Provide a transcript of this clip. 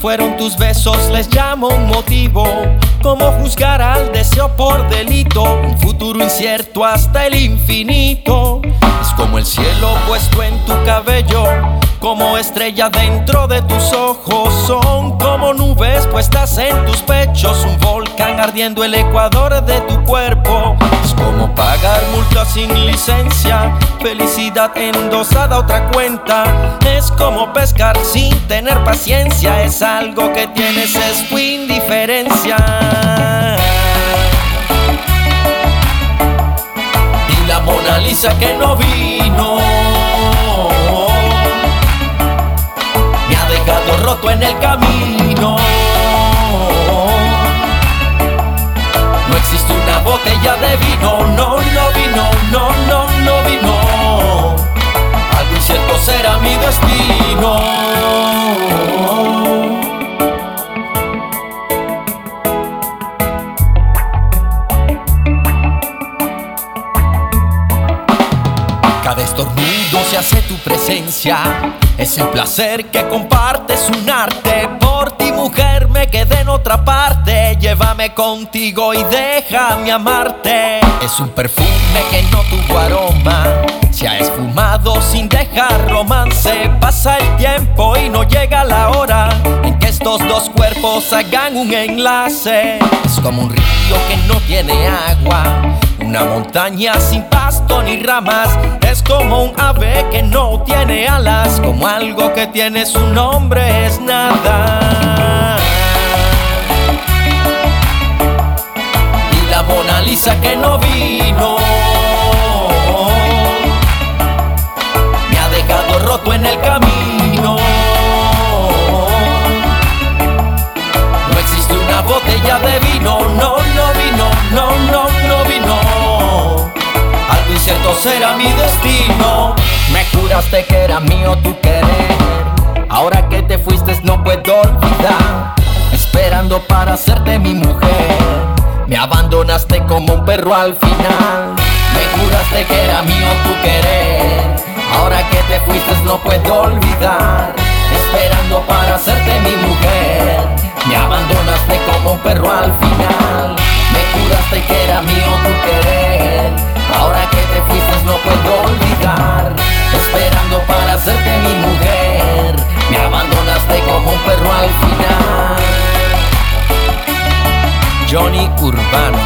Fueron tus besos, les llamo un motivo. Como juzgar al deseo por delito? Un futuro incierto hasta el infinito. Es como el cielo puesto en tu cabello. Como estrella dentro de tus ojos. Son como nubes puestas en tus pechos. Un volcán ardiendo el ecuador de tu cuerpo. Es como pagar multa sin licencia. Felicidad endosada a otra cuenta. Es como pescar sin tener paciencia. Es algo que tienes, es tu indiferencia. Y la Mona Lisa que no vino. Me ha dejado roto en el camino. Botella de vino, no, Cada estornudo se hace tu presencia. Es el placer que compartes un arte. Por ti, mujer, me quedé en otra parte. Llévame contigo y déjame amarte. Es un perfume que no tuvo aroma. Se ha esfumado sin dejar romance. Pasa el tiempo y no llega la hora en que estos dos cuerpos hagan un enlace. Es como un río que no tiene agua. Una montaña sin pasto ni ramas es como un ave que no tiene alas, como algo que tiene su nombre es nada. Y la Mona Lisa que no vino me ha dejado roto en el camino. No existe una botella de vino, no, no vino, no, no. Algo incierto será mi destino. Me juraste que era mío tu querer. Ahora que te fuiste no puedo olvidar. Esperando para hacerte mi mujer. Me abandonaste como un perro al final. Me juraste que era mío tu querer. Ahora que te fuiste no puedo olvidar. Esperando para hacerte mi mujer. Me abandonaste como un perro al final. Perro